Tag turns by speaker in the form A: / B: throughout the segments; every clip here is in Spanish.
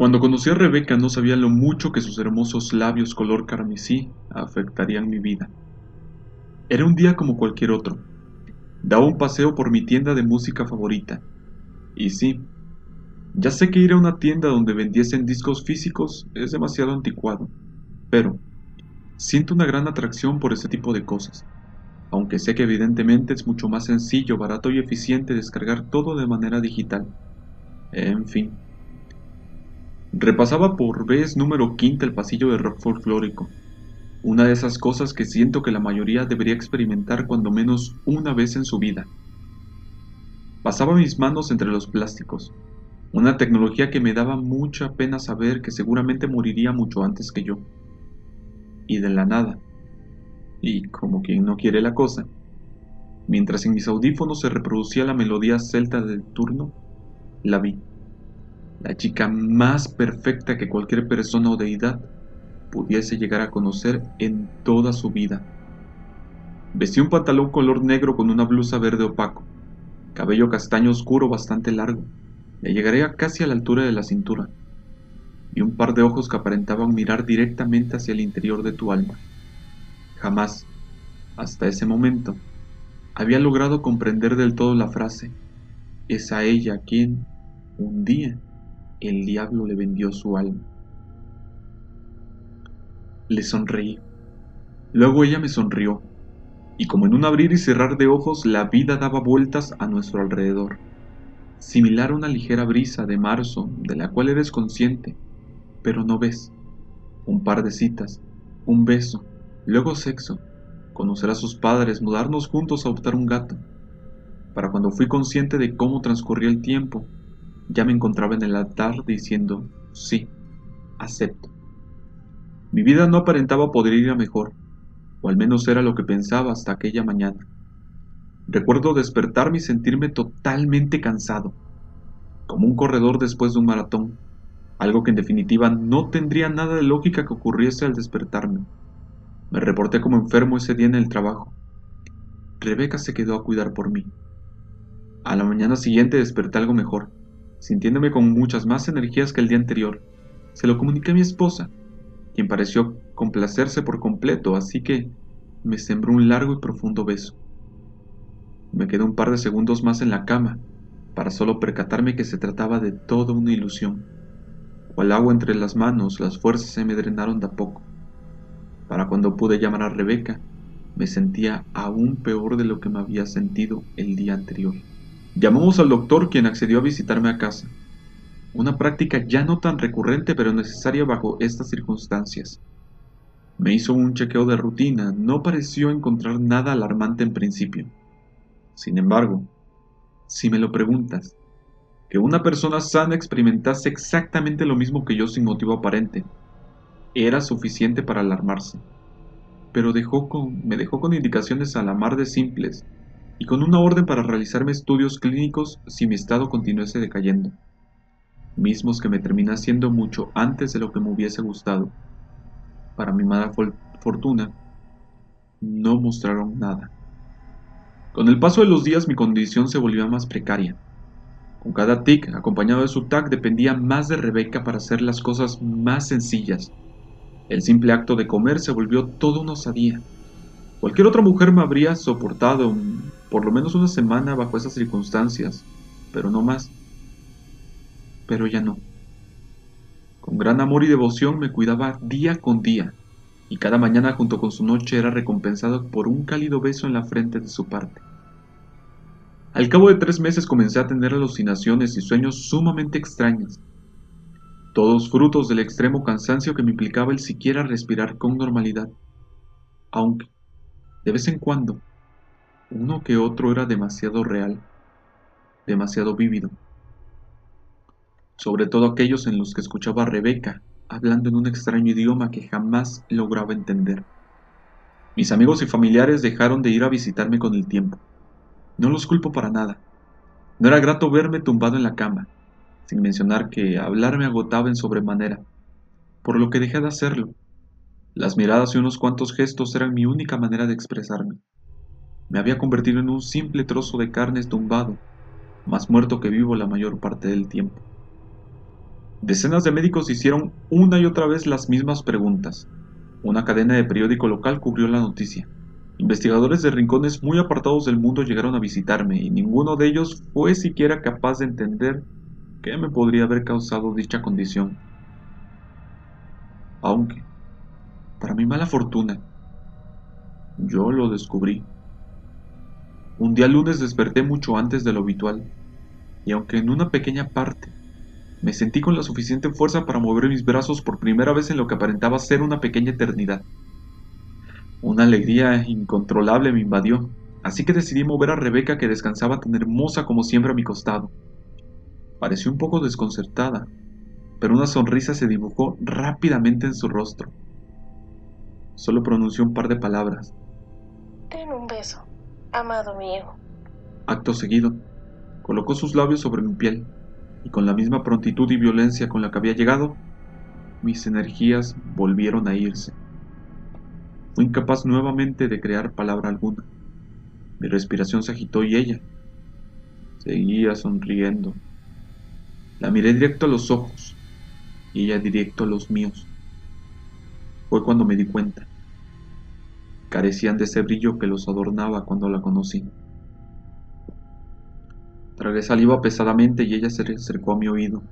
A: Cuando conocí a Rebeca no sabía lo mucho que sus hermosos labios color carmesí afectarían mi vida. Era un día como cualquier otro. Daba un paseo por mi tienda de música favorita. Y sí, ya sé que ir a una tienda donde vendiesen discos físicos es demasiado anticuado, pero siento una gran atracción por ese tipo de cosas, aunque sé que evidentemente es mucho más sencillo, barato y eficiente descargar todo de manera digital. En fin. Repasaba por vez número quinta el pasillo de rock folclórico, una de esas cosas que siento que la mayoría debería experimentar cuando menos una vez en su vida. Pasaba mis manos entre los plásticos, una tecnología que me daba mucha pena saber que seguramente moriría mucho antes que yo. Y de la nada, y como quien no quiere la cosa, mientras en mis audífonos se reproducía la melodía celta del turno, la vi. La chica más perfecta que cualquier persona o deidad pudiese llegar a conocer en toda su vida. Vestía un pantalón color negro con una blusa verde opaco, cabello castaño oscuro bastante largo, le llegaría casi a la altura de la cintura, y un par de ojos que aparentaban mirar directamente hacia el interior de tu alma. Jamás, hasta ese momento, había logrado comprender del todo la frase, es a ella quien, un día, el diablo le vendió su alma. Le sonreí. Luego ella me sonrió, y como en un abrir y cerrar de ojos la vida daba vueltas a nuestro alrededor similar a una ligera brisa de marzo de la cual eres consciente, pero no ves. Un par de citas, un beso, luego sexo, conocer a sus padres, mudarnos juntos a adoptar un gato. Para cuando fui consciente de cómo transcurría el tiempo, ya me encontraba en el altar diciendo, sí, acepto. Mi vida no aparentaba poder ir a mejor, o al menos era lo que pensaba hasta aquella mañana. Recuerdo despertarme y sentirme totalmente cansado, como un corredor después de un maratón, algo que en definitiva no tendría nada de lógica que ocurriese al despertarme. Me reporté como enfermo ese día en el trabajo. Rebeca se quedó a cuidar por mí. A la mañana siguiente desperté algo mejor, sintiéndome con muchas más energías que el día anterior. Se lo comuniqué a mi esposa, quien pareció complacerse por completo, así que me sembró un largo y profundo beso. Me quedé un par de segundos más en la cama, para solo percatarme que se trataba de toda una ilusión. Cual agua entre las manos, las fuerzas se me drenaron de a poco. Para cuando pude llamar a Rebeca, me sentía aún peor de lo que me había sentido el día anterior. Llamamos al doctor quien accedió a visitarme a casa. Una práctica ya no tan recurrente pero necesaria bajo estas circunstancias. Me hizo un chequeo de rutina, no pareció encontrar nada alarmante en principio. Sin embargo, si me lo preguntas, que una persona sana experimentase exactamente lo mismo que yo sin motivo aparente, era suficiente para alarmarse. Pero me dejó con indicaciones a la mar de simples y con una orden para realizarme estudios clínicos si mi estado continuase decayendo, mismos que me terminé haciendo mucho antes de lo que me hubiese gustado. Para mi mala fortuna, no mostraron nada. Con el paso de los días mi condición se volvía más precaria. Con cada tic, acompañado de su tac, dependía más de Rebeca para hacer las cosas más sencillas. El simple acto de comer se volvió todo una osadía. Cualquier otra mujer me habría soportado por lo menos una semana bajo esas circunstancias, pero no más. Pero ya no. Con gran amor y devoción me cuidaba día con día, y cada mañana junto con su noche era recompensado por un cálido beso en la frente de su parte. Al cabo de tres meses comencé a tener alucinaciones y sueños sumamente extraños, todos frutos del extremo cansancio que me implicaba el siquiera respirar con normalidad, aunque, de vez en cuando, uno que otro era demasiado real, demasiado vívido, sobre todo aquellos en los que escuchaba a Rebeca hablando en un extraño idioma que jamás lograba entender. Mis amigos y familiares dejaron de ir a visitarme con el tiempo. No los culpo para nada. No era grato verme tumbado en la cama, sin mencionar que hablar me agotaba en sobremanera, por lo que dejé de hacerlo. Las miradas y unos cuantos gestos eran mi única manera de expresarme. Me había convertido en un simple trozo de carne tumbado, más muerto que vivo la mayor parte del tiempo. Decenas de médicos hicieron una y otra vez las mismas preguntas. Una cadena de periódico local cubrió la noticia. Investigadores de rincones muy apartados del mundo llegaron a visitarme y ninguno de ellos fue siquiera capaz de entender qué me podría haber causado dicha condición. Aunque, para mi mala fortuna, yo lo descubrí. Un día lunes desperté mucho antes de lo habitual, y aunque en una pequeña parte me sentí con la suficiente fuerza para mover mis brazos por primera vez en lo que aparentaba ser una pequeña eternidad. Una alegría incontrolable me invadió, así que decidí mover a Rebeca que descansaba tan hermosa como siempre a mi costado. Pareció un poco desconcertada, pero una sonrisa se dibujó rápidamente en su rostro. Solo pronunció un par de palabras.
B: Ten un beso, amado mío.
A: Acto seguido, colocó sus labios sobre mi piel y con la misma prontitud y violencia con la que había llegado, mis energías volvieron a irse. Fui incapaz nuevamente de crear palabra alguna. Mi respiración se agitó y ella seguía sonriendo. La miré directo a los ojos y ella directo a los míos. Fue cuando me di cuenta. Carecían de ese brillo que los adornaba cuando la conocí. Tragué saliva pesadamente y ella se acercó a mi oído.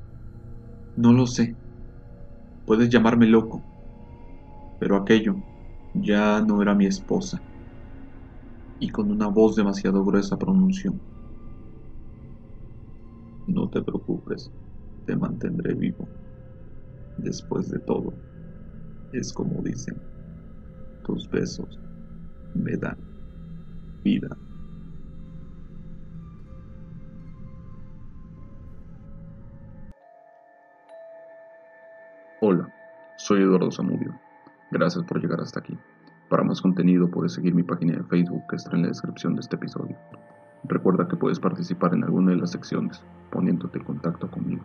A: No lo sé. Puedes llamarme loco. Pero aquello ya no era mi esposa. Y con una voz demasiado gruesa pronunció. No te preocupes, te mantendré vivo. Después de todo, es como dicen, tus besos me dan vida.
C: Hola, soy Eduardo Zamudio. Gracias por llegar hasta aquí. Para más contenido puedes seguir mi página de Facebook que está en la descripción de este episodio. Recuerda que puedes participar en alguna de las secciones poniéndote en contacto conmigo.